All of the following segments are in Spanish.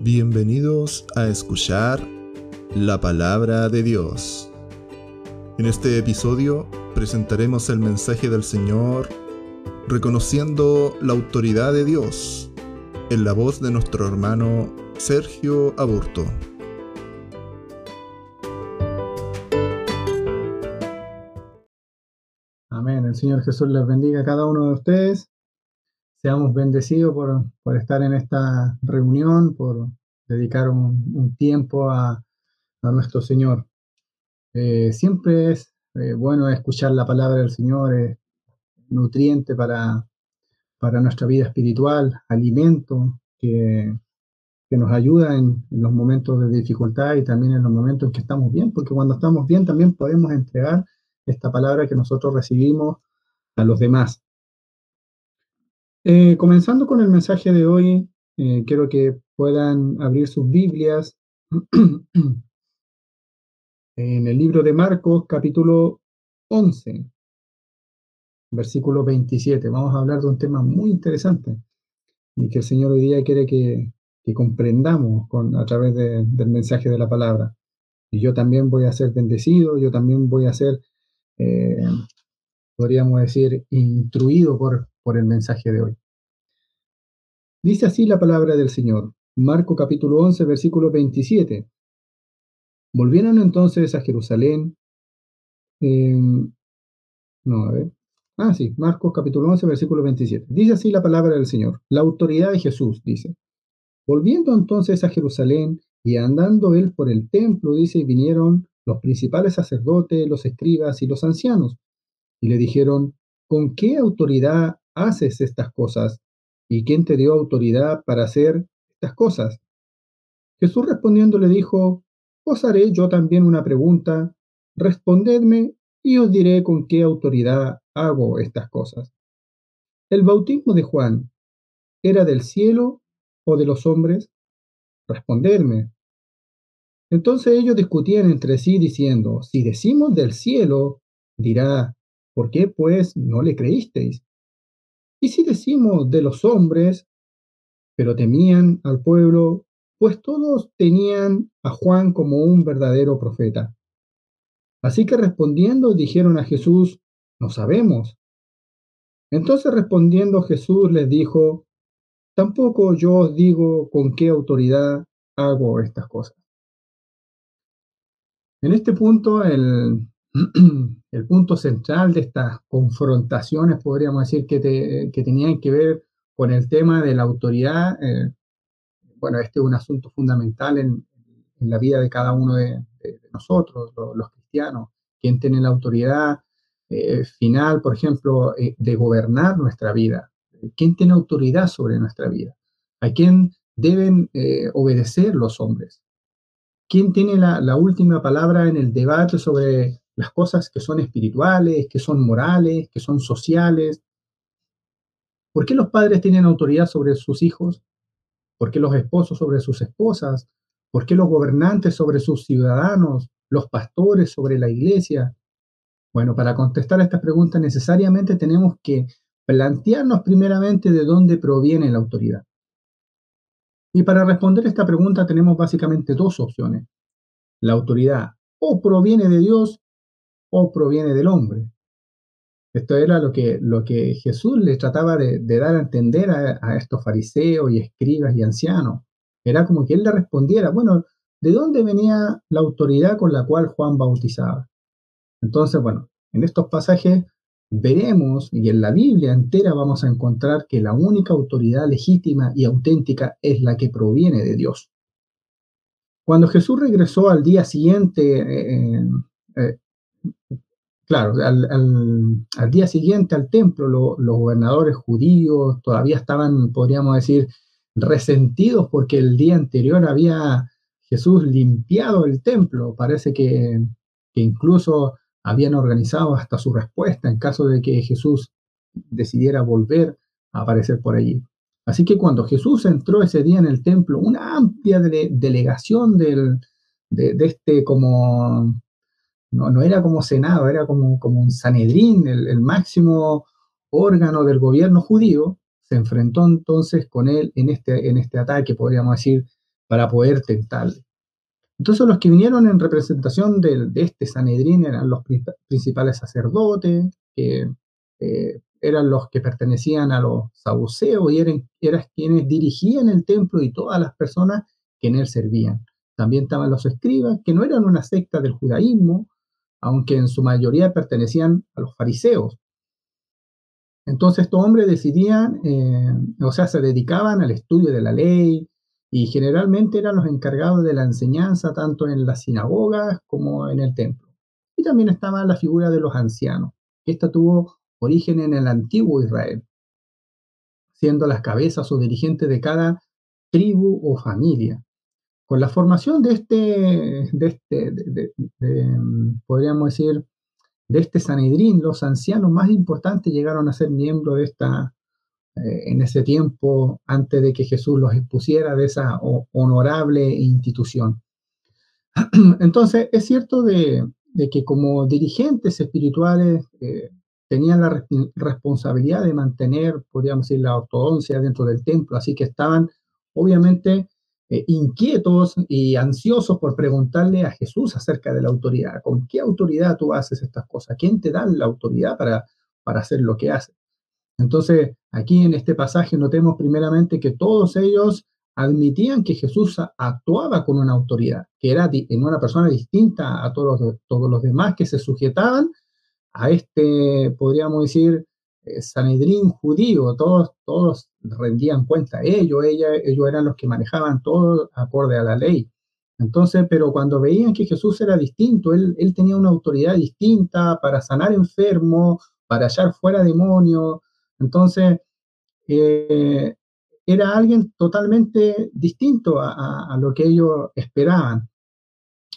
Bienvenidos a escuchar la palabra de Dios. En este episodio presentaremos el mensaje del Señor reconociendo la autoridad de Dios en la voz de nuestro hermano Sergio Aburto. Amén. El Señor Jesús les bendiga a cada uno de ustedes. Seamos bendecidos por, estar en esta reunión, por dedicar un, tiempo a, nuestro Señor. Eh, siempre es eh, bueno escuchar la palabra del Señor, es nutriente para, para nuestra vida espiritual, alimento que, nos ayuda en, en, los momentos de dificultad y también en los momentos en que estamos bien, porque cuando estamos bien también podemos entregar esta palabra que nosotros recibimos a los demás. Eh, comenzando con el mensaje de hoy, eh, quiero que puedan abrir sus Biblias en el libro de Marcos, capítulo 11, versículo 27. Vamos a hablar de un tema muy interesante y que el Señor hoy día quiere que, comprendamos a través del mensaje de la palabra. Y yo también voy a ser bendecido, yo también voy a ser eh, podríamos decir, instruido por, por el mensaje de hoy. Dice así la palabra del Señor, Marco capítulo 11, versículo 27. Volvieron entonces a Jerusalén. Em, no, a ver. Ah, sí, Marcos capítulo 11, versículo 27. Dice así la palabra del Señor, la autoridad de Jesús, dice. Volviendo entonces a Jerusalén y andando él por el templo, dice, vinieron los principales sacerdotes, los escribas y los ancianos, y le dijeron, ¿con qué autoridad haces estas cosas? ¿Y quién te dio autoridad para hacer estas cosas? Jesús respondiendo le dijo, os haré yo también una pregunta, respondedme y os diré con qué autoridad hago estas cosas. ¿El bautismo de Juan era del cielo o de los hombres? Respondedme. Entonces ellos discutían entre sí diciendo, si decimos del cielo, dirá, ¿por qué pues no le creísteis? Y si decimos de los hombres, pero temían al pueblo, pues todos tenían a Juan como un verdadero profeta. Así que respondiendo dijeron a Jesús, no sabemos. Entonces respondiendo Jesús les dijo, tampoco yo os digo con qué autoridad hago estas cosas. En este punto, el, el punto central de estas confrontaciones, podríamos decir, que, que, tenían que ver con el tema de la autoridad, eh, bueno, este es un asunto fundamental en, en la vida de cada uno de, nosotros, los, cristianos, quién tiene la autoridad eh, final, por ejemplo, eh, de gobernar nuestra vida, quién tiene autoridad sobre nuestra vida, a quién deben obedecer los hombres. ¿Quién tiene la, última palabra en el debate sobre las cosas que son espirituales, que son morales, que son sociales? ¿Por qué los padres tienen autoridad sobre sus hijos? ¿Por qué los esposos sobre sus esposas? ¿Por qué los gobernantes sobre sus ciudadanos? ¿Los pastores sobre la iglesia? Bueno, para contestar a esta pregunta necesariamente tenemos que plantearnos primeramente de dónde proviene la autoridad. Y para responder esta pregunta tenemos básicamente dos opciones. La autoridad o proviene de Dios o proviene del hombre. Esto era lo que, lo que Jesús le trataba de, dar a entender a, estos fariseos y escribas y ancianos. Era como que él le respondiera, bueno, ¿de dónde venía la autoridad con la cual Juan bautizaba? Entonces, bueno, en estos pasajes veremos, y en la Biblia entera vamos a encontrar que la única autoridad legítima y auténtica es la que proviene de Dios. Cuando Jesús regresó al día siguiente, eh, eh, claro, al, día siguiente al templo, los gobernadores judíos todavía estaban, podríamos decir, resentidos porque el día anterior había Jesús limpiado el templo. Parece que, que incluso habían organizado hasta su respuesta en caso de que Jesús decidiera volver a aparecer por allí. Así que cuando Jesús entró ese día en el templo, una amplia delegación del, de, este como, no, era como Senado, era como, como un Sanedrín, el, máximo órgano del gobierno judío, se enfrentó entonces con él en este, en este ataque, podríamos decir, para poder tentarle. Entonces los que vinieron en representación de, este Sanedrín eran los principales sacerdotes, que eh, eran los que pertenecían a los saduceos y eran, eran quienes dirigían el templo y todas las personas que en él servían. También estaban los escribas, que no eran una secta del judaísmo, aunque en su mayoría pertenecían a los fariseos. Entonces estos hombres decidían, eh, o sea, se dedicaban al estudio de la ley y generalmente eran los encargados de la enseñanza tanto en las sinagogas como en el templo. Y también estaba la figura de los ancianos, esta tuvo origen en el antiguo Israel, siendo las cabezas o dirigentes de cada tribu o familia. Con la formación de este, de este podríamos decir, de este Sanedrín, los ancianos más importantes llegaron a ser miembros de esta, eh, en ese tiempo, antes de que Jesús los expusiera de esa honorable institución. Entonces, es cierto de, que como dirigentes espirituales eh, tenían la responsabilidad de mantener, podríamos decir, la ortodoncia dentro del templo, así que estaban obviamente eh, inquietos y ansiosos por preguntarle a Jesús acerca de la autoridad. ¿Con qué autoridad tú haces estas cosas? ¿Quién te da la autoridad para, para hacer lo que haces? Entonces, aquí en este pasaje notemos primeramente que todos ellos admitían que Jesús actuaba con una autoridad, que era en una persona distinta a todos los, todos los demás que se sujetaban a este, podríamos decir, Sanedrín judío, todos, todos rendían cuenta, ellos, ella, ellos eran los que manejaban todo acorde a la ley. Entonces, pero cuando veían que Jesús era distinto, él, él tenía una autoridad distinta para sanar enfermos, para hallar fuera demonios, entonces eh, era alguien totalmente distinto a, lo que ellos esperaban.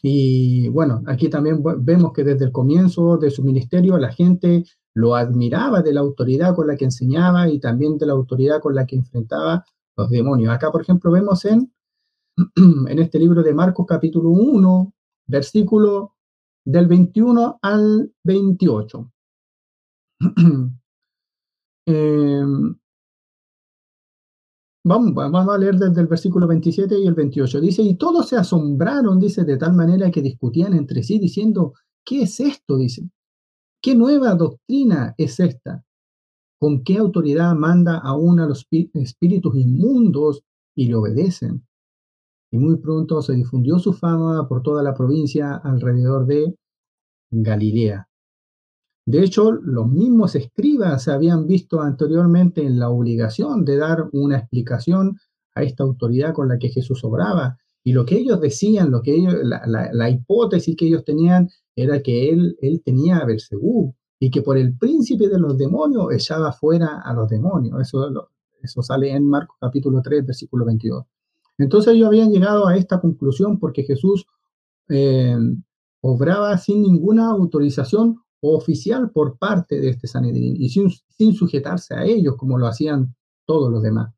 Y bueno, aquí también vemos que desde el comienzo de su ministerio la gente lo admiraba de la autoridad con la que enseñaba y también de la autoridad con la que enfrentaba los demonios. Acá, por ejemplo, vemos en, en este libro de Marcos capítulo 1, versículo del 21 al 28. Em, vamos, vamos a leer desde el versículo 27 y el 28. Dice, y todos se asombraron, dice, de tal manera que discutían entre sí diciendo, ¿qué es esto? Dice. ¿Qué nueva doctrina es esta? ¿Con qué autoridad manda aún a los espíritus inmundos y le obedecen? Y muy pronto se difundió su fama por toda la provincia alrededor de Galilea. De hecho, los mismos escribas se habían visto anteriormente en la obligación de dar una explicación a esta autoridad con la que Jesús obraba. Y lo que ellos decían, lo que ellos, la hipótesis que ellos tenían era que él, él tenía a Belcebú y que por el príncipe de los demonios echaba fuera a los demonios. Eso, eso sale en Marcos capítulo 3, versículo 22. Entonces ellos habían llegado a esta conclusión porque Jesús eh, obraba sin ninguna autorización oficial por parte de este Sanedrín y sin, sin, sujetarse a ellos como lo hacían todos los demás.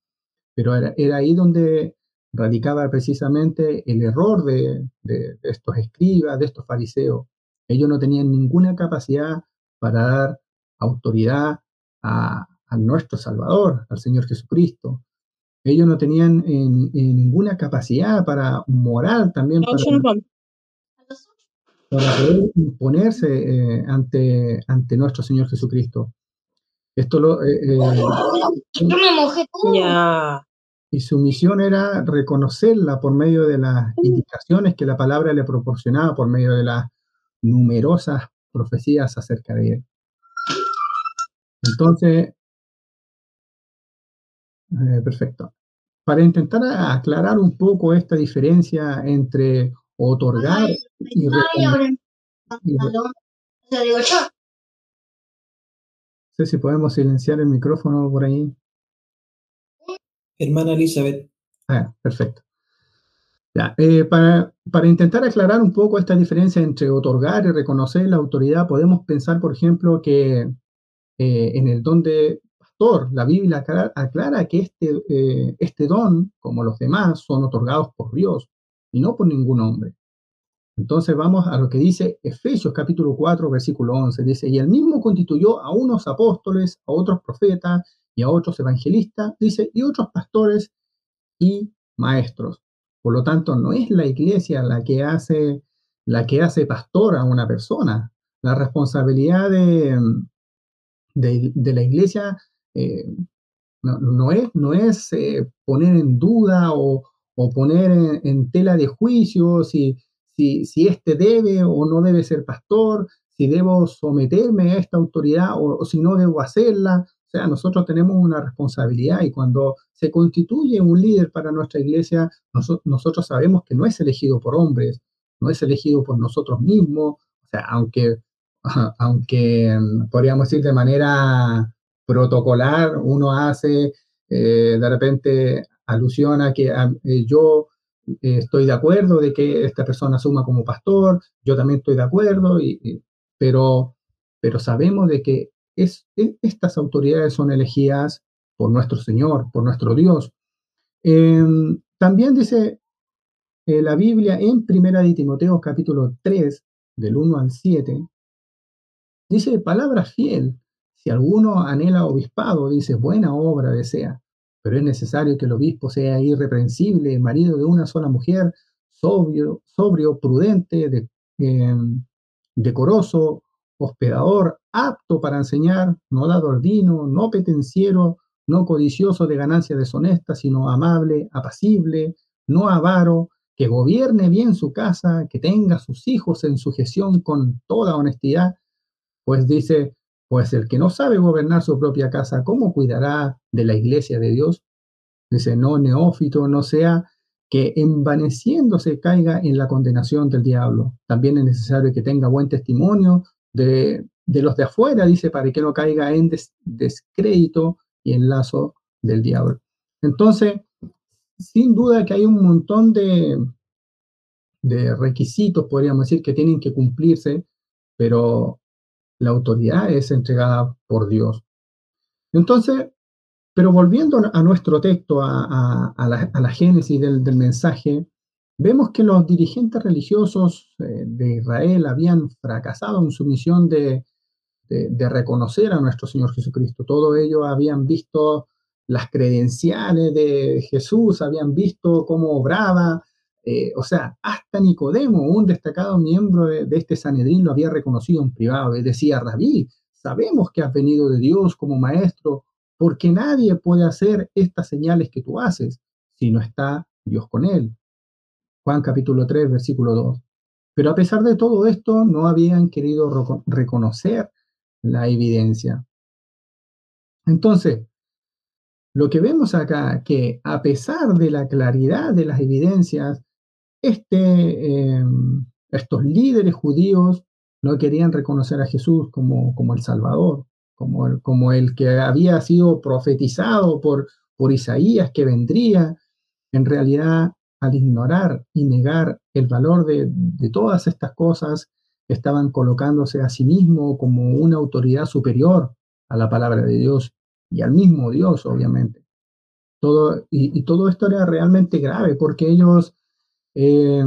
Pero era, era ahí donde radicaba precisamente el error de, de, de estos escribas, de estos fariseos, ellos no tenían ninguna capacidad para dar autoridad a, nuestro Salvador, al Señor Jesucristo. Ellos no tenían ninguna capacidad para moral también para, poder imponerse eh, ante, ante nuestro Señor Jesucristo. Esto lo, eh, eh, Yo me mojé Y su misión era reconocerla por medio de las indicaciones que la palabra le proporcionaba, por medio de las numerosas profecías acerca de él. Entonces, eh, perfecto. Para intentar aclarar un poco esta diferencia entre otorgar y, No sé si podemos silenciar el micrófono por ahí. Hermana Elizabeth. Ah, perfecto. Eh, para, intentar aclarar un poco esta diferencia entre otorgar y reconocer la autoridad, podemos pensar, por ejemplo, que eh, en el don de pastor, la Biblia aclara, que este, eh, este don, como los demás, son otorgados por Dios y no por ningún hombre. Entonces vamos a lo que dice Efesios capítulo 4, versículo 11. Dice, y él mismo constituyó a unos apóstoles, a otros profetas y a otros evangelistas, dice, y otros pastores y maestros Por lo tanto, no es la iglesia la que hace, la que hace pastor a una persona. La responsabilidad de, de, la iglesia eh, no, es, no es eh, poner en duda o, poner en, tela de juicio si, si, si éste debe o no debe ser pastor, si debo someterme a esta autoridad o, si no debo hacerla. O sea, nosotros tenemos una responsabilidad y cuando se constituye un líder para nuestra iglesia, nosotros sabemos que no es elegido por hombres, no es elegido por nosotros mismos. O sea, aunque, aunque mm, podríamos decir de manera protocolar, uno hace eh, de repente alusión a que eh, yo eh, estoy de acuerdo de que esta persona asuma como pastor, yo también estoy de acuerdo, y, pero, pero sabemos de que es, estas autoridades son elegidas por nuestro Señor, por nuestro Dios. Em, también dice la Biblia en Primera de Timoteo capítulo 3, del 1 al 7, dice palabra fiel. Si alguno anhela obispado, dice buena obra desea, pero es necesario que el obispo sea irreprensible, marido de una sola mujer, sobrio, sobrio prudente, de, em, decoroso, hospedador, apto para enseñar, no vino, no petenciero, no codicioso de ganancias deshonestas, sino amable, apacible, no avaro, que gobierne bien su casa, que tenga sus hijos en sujeción con toda honestidad, pues dice, pues el que no sabe gobernar su propia casa, ¿cómo cuidará de la iglesia de Dios? Dice, no neófito, no sea que envaneciéndose caiga en la condenación del diablo. También es necesario que tenga buen testimonio de, los de afuera, dice, para que no caiga en descrédito y en lazo del diablo. Entonces, sin duda que hay un montón de, de requisitos, podríamos decir, que tienen que cumplirse, pero la autoridad es entregada por Dios. Entonces, pero volviendo a nuestro texto, a, la, génesis del, mensaje, vemos que los dirigentes religiosos eh, de Israel habían fracasado en su misión de, reconocer a nuestro Señor Jesucristo. Todo ellos habían visto las credenciales de Jesús, habían visto cómo obraba, eh, o sea, hasta Nicodemo, un destacado miembro de, este Sanedrín, lo había reconocido en privado y decía, Rabí, sabemos que has venido de Dios como maestro porque nadie puede hacer estas señales que tú haces si no está Dios con él. Juan capítulo 3, versículo 2. Pero a pesar de todo esto, no habían querido reconocer la evidencia. Entonces, lo que vemos acá, que a pesar de la claridad de las evidencias, este, em, estos líderes judíos no querían reconocer a Jesús como, como el Salvador como el, como el que había sido profetizado por, por Isaías que vendría, en realidad al ignorar y negar el valor de, todas estas cosas, estaban colocándose a sí mismo como una autoridad superior a la palabra de Dios y al mismo Dios, obviamente. Todo, y, todo esto era realmente grave porque ellos eh,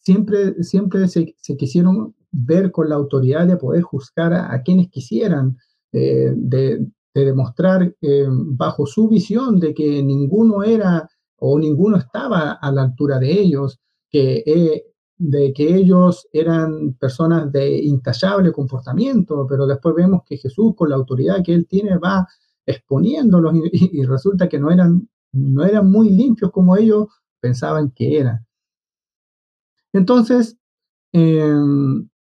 siempre, siempre se, quisieron ver con la autoridad de poder juzgar a quienes quisieran, eh, de, demostrar eh, bajo su visión de que ninguno era o ninguno estaba a la altura de ellos, que, eh, de que ellos eran personas de intachable comportamiento, pero después vemos que Jesús con la autoridad que él tiene va exponiéndolos y, resulta que no eran, no eran muy limpios como ellos pensaban que eran. Entonces,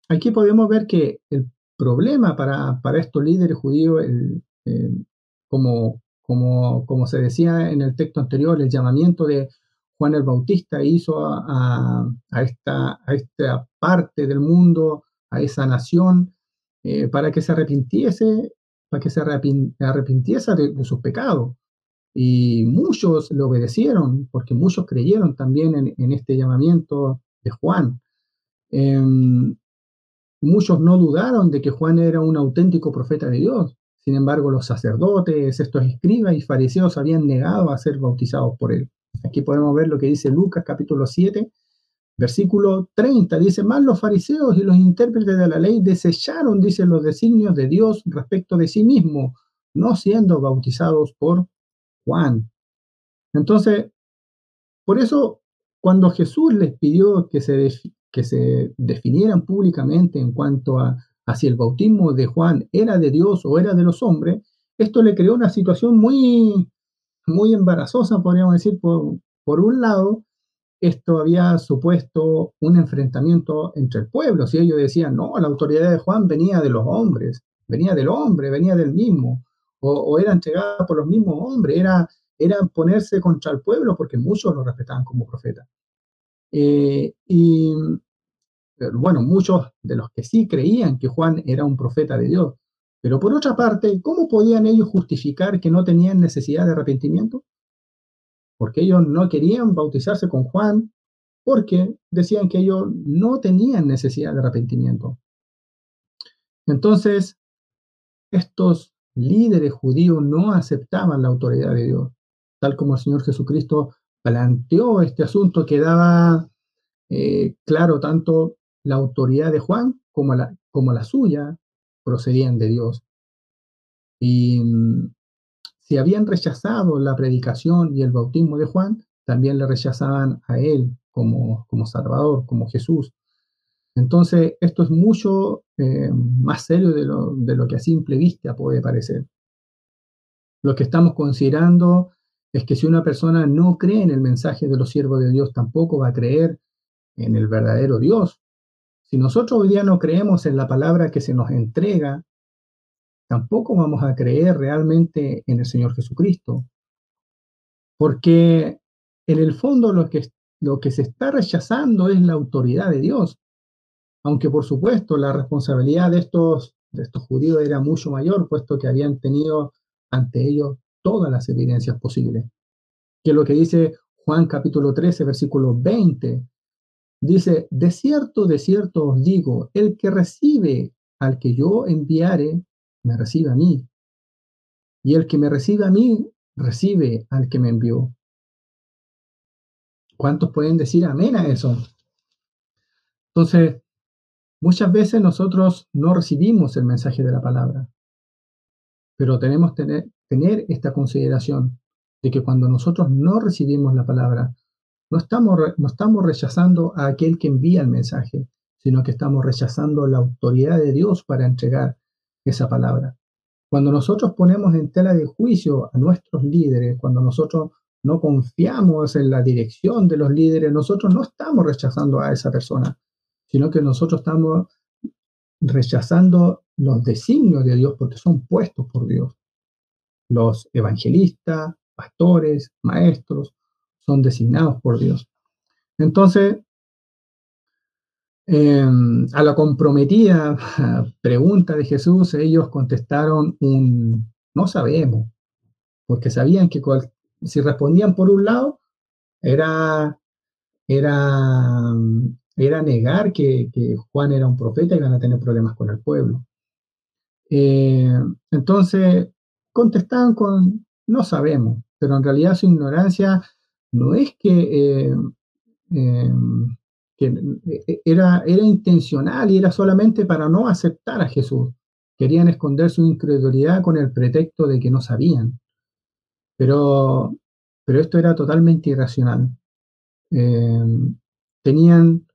aquí podemos ver que el problema para, para estos líderes judíos, como, como, como se decía en el texto anterior, el llamamiento de Juan el Bautista hizo a, esta, a esta parte del mundo, a esa nación, eh, para que se arrepintiese, para que se arrepintiese de, sus pecados. Y muchos le obedecieron, porque muchos creyeron también en, en este llamamiento de Juan. Em, Muchos no dudaron de que Juan era un auténtico profeta de Dios. Sin embargo, los sacerdotes, estos escribas y fariseos habían negado a ser bautizados por él. Aquí podemos ver lo que dice Lucas capítulo 7, versículo 30. Dice, más los fariseos y los intérpretes de la ley desecharon, dice, los designios de Dios respecto de sí mismo, no siendo bautizados por Juan. Entonces, por eso cuando Jesús les pidió que se, que se definieran públicamente en cuanto a, si el bautismo de Juan era de Dios o era de los hombres, esto le creó una situación muy, muy embarazosa, podríamos decir, por, por un lado, esto había supuesto un enfrentamiento entre el pueblo. Si ellos decían, no, la autoridad de Juan venía de los hombres, venía del hombre, venía del mismo, o, era entregada por los mismos hombres, era, era ponerse contra el pueblo porque muchos lo respetaban como profeta. Eh, y bueno, muchos de los que sí creían que Juan era un profeta de Dios. Pero por otra parte, ¿cómo podían ellos justificar que no tenían necesidad de arrepentimiento? Porque ellos no querían bautizarse con Juan porque decían que ellos no tenían necesidad de arrepentimiento. Entonces, estos líderes judíos no aceptaban la autoridad de Dios, tal como el Señor Jesucristo planteó este asunto que daba eh, claro tanto la autoridad de Juan como la, como la suya procedían de Dios. Y mm, si habían rechazado la predicación y el bautismo de Juan, también le rechazaban a él como, como Salvador, como Jesús. Entonces, esto es mucho eh, más serio de lo, de lo que a simple vista puede parecer. Lo que estamos considerando es que si una persona no cree en el mensaje de los siervos de Dios, tampoco va a creer en el verdadero Dios. Si nosotros hoy día no creemos en la palabra que se nos entrega, tampoco vamos a creer realmente en el Señor Jesucristo. Porque en el fondo lo que, lo que se está rechazando es la autoridad de Dios. Aunque por supuesto la responsabilidad de estos, de estos judíos era mucho mayor, puesto que habían tenido ante ellos todas las evidencias posibles. Que lo que dice Juan capítulo 13, versículo 20. Dice, de cierto, de cierto os digo, el que recibe al que yo enviare, me recibe a mí. Y el que me recibe a mí, recibe al que me envió. ¿Cuántos pueden decir amén a eso? Entonces, muchas veces nosotros no recibimos el mensaje de la palabra, pero tenemos que tener, tener esta consideración de que cuando nosotros no recibimos la palabra, no estamos, no estamos rechazando a aquel que envía el mensaje, sino que estamos rechazando la autoridad de Dios para entregar esa palabra. Cuando nosotros ponemos en tela de juicio a nuestros líderes, cuando nosotros no confiamos en la dirección de los líderes, nosotros no estamos rechazando a esa persona, sino que nosotros estamos rechazando los designios de Dios porque son puestos por Dios. Los evangelistas, pastores, maestros, son designados por Dios. Entonces, em, a la comprometida pregunta de Jesús, ellos contestaron un no sabemos, porque sabían que si respondían por un lado, era, era, era negar que, Juan era un profeta y iban a tener problemas con el pueblo. Eh, entonces, contestaban con no sabemos, pero en realidad su ignorancia no es que, eh, em, eh, era, era intencional y era solamente para no aceptar a Jesús. Querían esconder su incredulidad con el pretexto de que no sabían. Pero, pero esto era totalmente irracional. Em, tenían,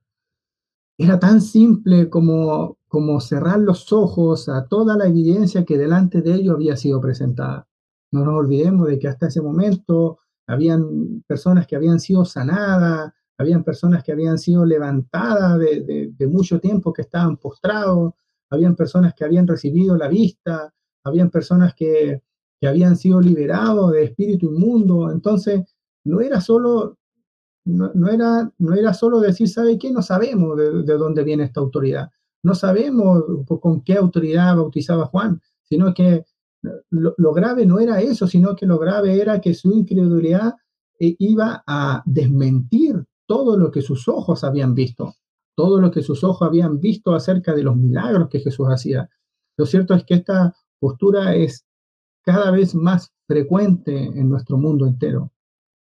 era tan simple como, como cerrar los ojos a toda la evidencia que delante de ellos había sido presentada. No nos olvidemos de que hasta ese momento habían personas que habían sido sanadas, habían personas que habían sido levantadas de, mucho tiempo que estaban postrados, habían personas que habían recibido la vista, habían personas que, habían sido liberados de espíritu inmundo. Entonces, no era solo, no, era, no era solo decir, ¿sabe qué? No sabemos de, de dónde viene esta autoridad. No sabemos con qué autoridad bautizaba Juan, sino que lo, grave no era eso, sino que lo grave era que su incredulidad eh, iba a desmentir todo lo que sus ojos habían visto, todo lo que sus ojos habían visto acerca de los milagros que Jesús hacía. Lo cierto es que esta postura es cada vez más frecuente en nuestro mundo entero.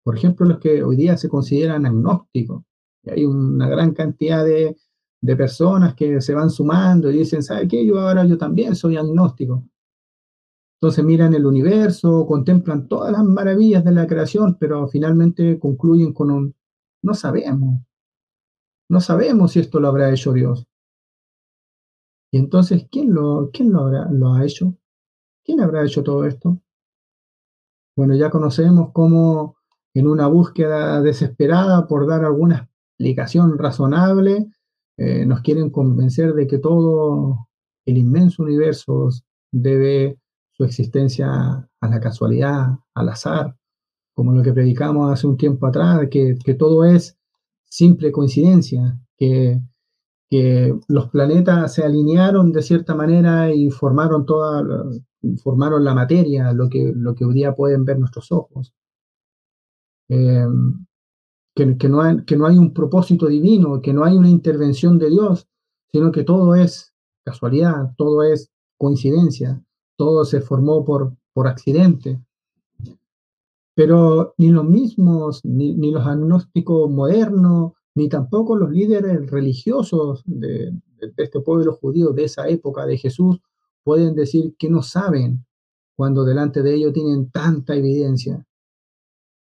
Por ejemplo, los que hoy día se consideran agnósticos. hay una gran cantidad de, de personas que se van sumando y dicen, ¿sabe qué? Yo ahora yo también soy agnóstico. Entonces miran el universo, contemplan todas las maravillas de la creación, pero finalmente concluyen con un no sabemos. No sabemos si esto lo habrá hecho Dios. Y entonces, ¿quién lo, quién lo, habrá, lo ha hecho? ¿Quién habrá hecho todo esto? Bueno, ya conocemos cómo en una búsqueda desesperada por dar alguna explicación razonable, eh, nos quieren convencer de que todo el inmenso universo debe su existencia a la casualidad, al azar, como lo que predicamos hace un tiempo atrás, que, que todo es simple coincidencia, que, que, los planetas se alinearon de cierta manera y formaron toda, formaron la materia, lo que, lo que hoy día pueden ver nuestros ojos. Eh, que, que, no que no hay un propósito divino, que no hay una intervención de Dios, sino que todo es casualidad, todo es coincidencia, todo se formó por, por accidente. Pero ni los mismos, ni, ni los agnósticos modernos, ni tampoco los líderes religiosos de, este pueblo judío de esa época de Jesús pueden decir que no saben cuando delante de ellos tienen tanta evidencia.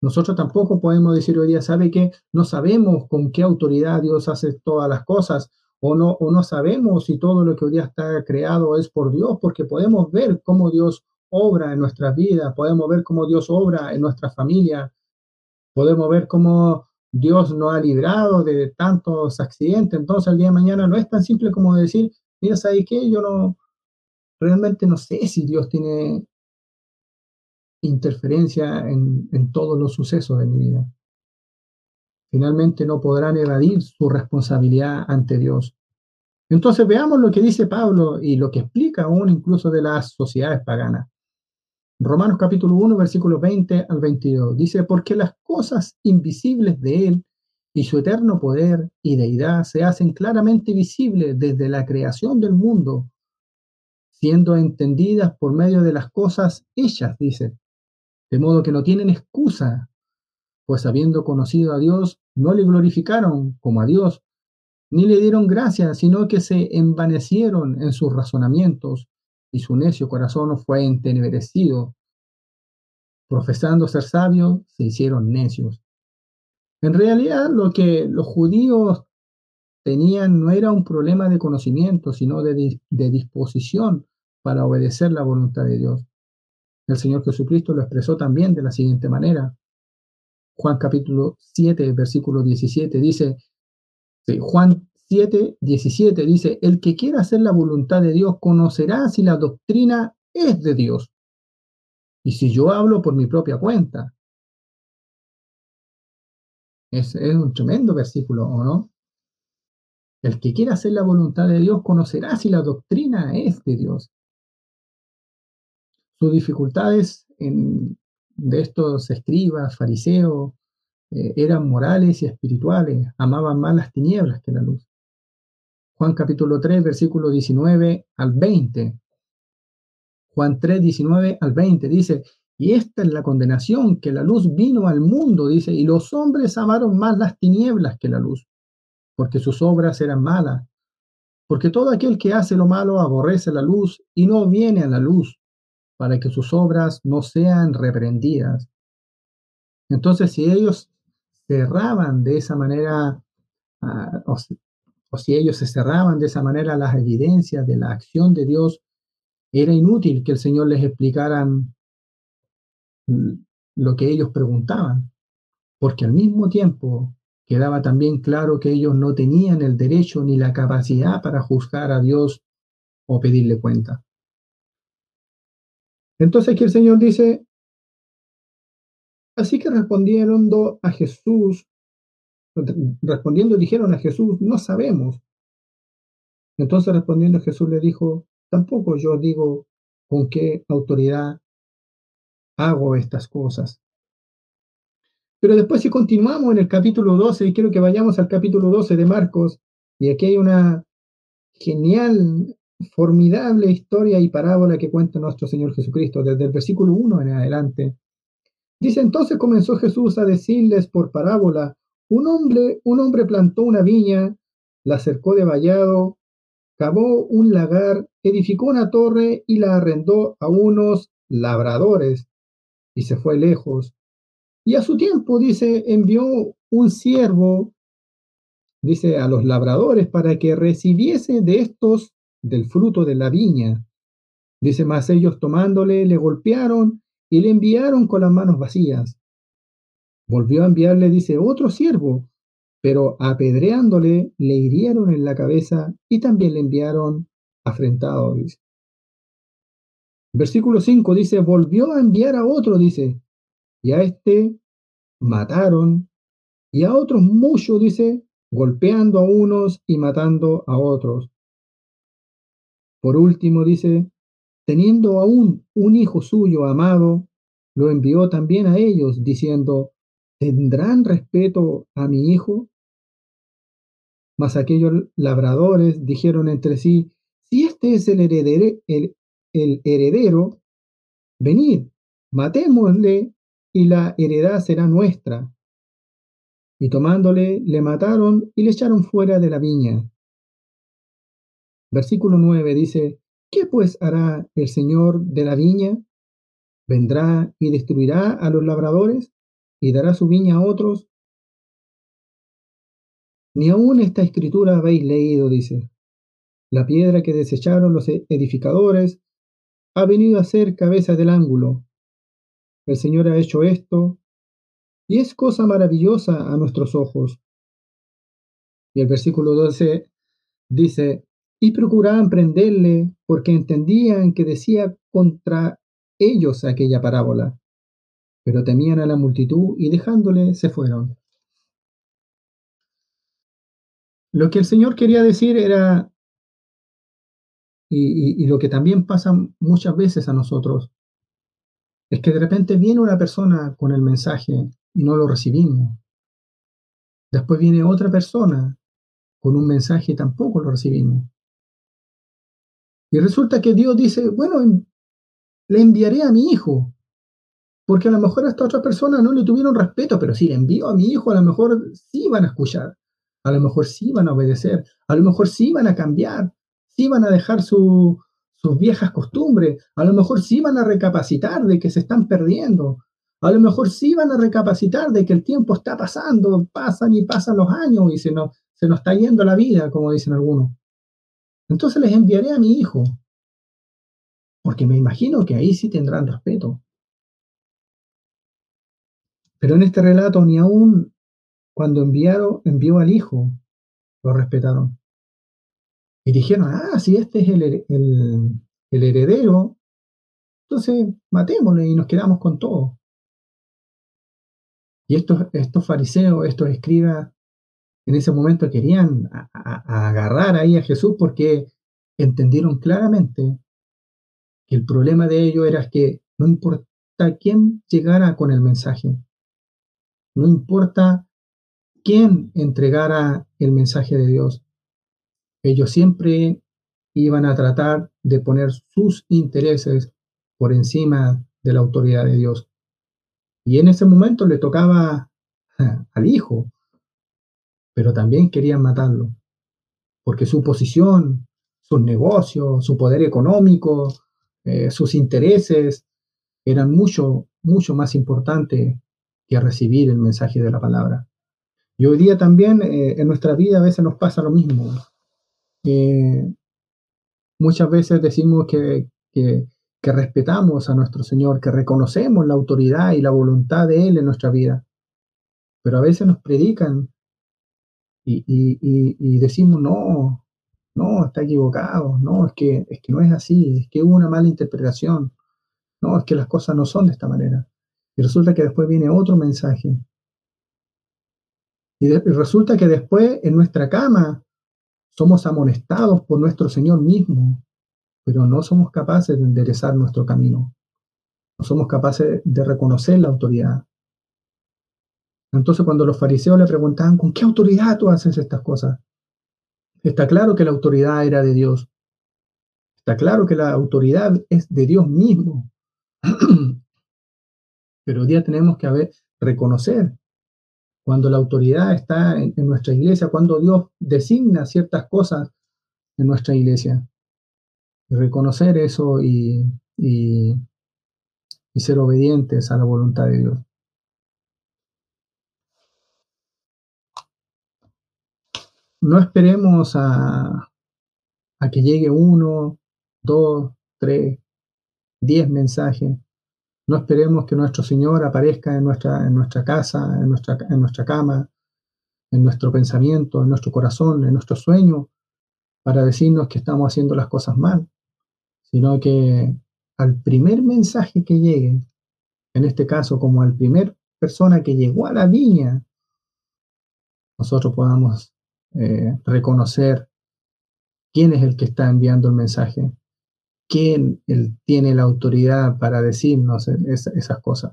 Nosotros tampoco podemos decir hoy día, ¿sabe que No sabemos con qué autoridad Dios hace todas las cosas, o no, o no sabemos si todo lo que hoy día está creado es por Dios, porque podemos ver cómo Dios obra en nuestras vidas, podemos ver cómo Dios obra en nuestra familia, podemos ver cómo Dios nos ha librado de tantos accidentes. Entonces, el día de mañana no es tan simple como decir, mira, ¿sabes qué? Yo no, realmente no sé si Dios tiene interferencia en, en todos los sucesos de mi vida. Finalmente no podrán evadir su responsabilidad ante Dios. Entonces veamos lo que dice Pablo y lo que explica aún incluso de las sociedades paganas. Romanos capítulo 1, versículos 20 al 22. Dice, porque las cosas invisibles de Él y su eterno poder y deidad se hacen claramente visibles desde la creación del mundo, siendo entendidas por medio de las cosas hechas, dice, de modo que no tienen excusa, pues habiendo conocido a Dios, no le glorificaron como a Dios, ni le dieron gracia, sino que se envanecieron en sus razonamientos, y su necio corazón fue entenebrecido. Profesando ser sabios, se hicieron necios. En realidad, lo que los judíos tenían no era un problema de conocimiento, sino de, de disposición para obedecer la voluntad de Dios. El Señor Jesucristo lo expresó también de la siguiente manera. Juan capítulo 7, versículo 17 dice, Juan 7, 17 dice, el que quiera hacer la voluntad de Dios conocerá si la doctrina es de Dios. Y si yo hablo por mi propia cuenta. Es, es un tremendo versículo, ¿o no? El que quiera hacer la voluntad de Dios conocerá si la doctrina es de Dios. Sus dificultades en, de estos escribas, fariseos, eh, eran morales y espirituales, amaban más las tinieblas que la luz. Juan capítulo 3, versículo 19 al 20. Juan 3, 19 al 20 dice, y esta es la condenación, que la luz vino al mundo, dice, y los hombres amaron más las tinieblas que la luz, porque sus obras eran malas. Porque todo aquel que hace lo malo aborrece la luz y no viene a la luz, para que sus obras no sean reprendidas. Entonces, si ellos cerraban de esa manera, uh, o, o, si ellos se cerraban de esa manera las evidencias de la acción de Dios, era inútil que el Señor les explicaran lo que ellos preguntaban, porque al mismo tiempo quedaba también claro que ellos no tenían el derecho ni la capacidad para juzgar a Dios o pedirle cuenta. Entonces aquí el Señor dice, así que respondieron a Jesús, respondiendo dijeron a Jesús, no sabemos. Entonces respondiendo Jesús le dijo, tampoco yo digo con qué autoridad hago estas cosas. Pero después si continuamos en el capítulo 12, y quiero que vayamos al capítulo 12 de Marcos, y aquí hay una genial formidable historia y parábola que cuenta nuestro Señor Jesucristo desde el versículo 1 en adelante. Dice entonces comenzó Jesús a decirles por parábola, un hombre, un hombre plantó una viña, la cercó de vallado, cavó un lagar, edificó una torre y la arrendó a unos labradores y se fue lejos. Y a su tiempo, dice, envió un siervo, dice, a los labradores para que recibiese de estos del fruto de la viña. Dice, más ellos tomándole le golpearon y le enviaron con las manos vacías. Volvió a enviarle, dice, otro siervo, pero apedreándole le hirieron en la cabeza y también le enviaron afrentado, dice. Versículo 5 dice, volvió a enviar a otro, dice, y a este mataron, y a otros muchos, dice, golpeando a unos y matando a otros. Por último, dice, teniendo aún un hijo suyo amado, lo envió también a ellos, diciendo, ¿tendrán respeto a mi hijo? Mas aquellos labradores dijeron entre sí, si este es el heredero, el, el heredero, venid, matémosle y la heredad será nuestra. Y tomándole, le mataron y le echaron fuera de la viña. Versículo 9 dice, ¿qué pues hará el Señor de la viña? ¿Vendrá y destruirá a los labradores y dará su viña a otros? Ni aún esta escritura habéis leído, dice. La piedra que desecharon los edificadores ha venido a ser cabeza del ángulo. El Señor ha hecho esto y es cosa maravillosa a nuestros ojos. Y el versículo 12 dice, y procuraban prenderle porque entendían que decía contra ellos aquella parábola, pero temían a la multitud y dejándole se fueron. Lo que el Señor quería decir era, y, lo que también pasa muchas veces a nosotros, es que de repente viene una persona con el mensaje y no lo recibimos. Después viene otra persona con un mensaje y tampoco lo recibimos. Y resulta que Dios dice, bueno, le enviaré a mi hijo, porque a lo mejor a esta otra persona no le tuvieron respeto, pero si le envío a mi hijo, a lo mejor sí van a escuchar. A lo mejor sí van a obedecer, a lo mejor sí van a cambiar, sí van a dejar sus viejas costumbres, a lo mejor sí van a recapacitar de que se están perdiendo, a lo mejor sí van a recapacitar de que el tiempo está pasando, pasan y pasan los años y se nos, se nos está yendo la vida, como dicen algunos. Entonces les enviaré a mi hijo, porque me imagino que ahí sí tendrán respeto. Pero en este relato ni aún cuando enviaron, envió al hijo, lo respetaron. Y dijeron, ah, si este es el, heredero, entonces matémosle y nos quedamos con todo. Y estos, estos fariseos, estos escribas, en ese momento querían agarrar ahí a Jesús porque entendieron claramente que el problema de ellos era que no importa quién llegara con el mensaje, no importa quién entregara el mensaje de Dios. Ellos siempre iban a tratar de poner sus intereses por encima de la autoridad de Dios. Y en ese momento le tocaba al hijo, pero también querían matarlo, porque su posición, sus negocios, su poder económico, eh, sus intereses eran mucho, mucho más importantes que recibir el mensaje de la palabra. Y hoy día también eh, en nuestra vida a veces nos pasa lo mismo. Eh, muchas veces decimos que, que, respetamos a nuestro Señor, que reconocemos la autoridad y la voluntad de Él en nuestra vida, pero a veces nos predican y, y, decimos, no, no, está equivocado, no, es que, es que no es así, es que hubo una mala interpretación, no, es que las cosas no son de esta manera. Y resulta que después viene otro mensaje y, resulta que después en nuestra cama somos amonestados por nuestro Señor mismo, pero no somos capaces de enderezar nuestro camino. No somos capaces de reconocer la autoridad. Entonces cuando los fariseos le preguntaban, ¿con qué autoridad tú haces estas cosas? Está claro que la autoridad era de Dios. Está claro que la autoridad es de Dios mismo. Pero hoy día tenemos que haber, reconocer cuando la autoridad está en, nuestra iglesia, cuando Dios designa ciertas cosas en nuestra iglesia. reconocer eso y, y ser obedientes a la voluntad de Dios. No esperemos a, que llegue uno, dos, tres, diez mensajes. No esperemos que nuestro Señor aparezca en nuestra, en nuestra casa, en nuestra, en nuestra cama, en nuestro pensamiento, en nuestro corazón, en nuestro sueño, para decirnos que estamos haciendo las cosas mal, sino que al primer mensaje que llegue, en este caso como al primer persona que llegó a la viña, nosotros podamos eh, reconocer quién es el que está enviando el mensaje, quién él tiene la autoridad para decirnos esas cosas.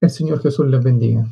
El Señor Jesús les bendiga.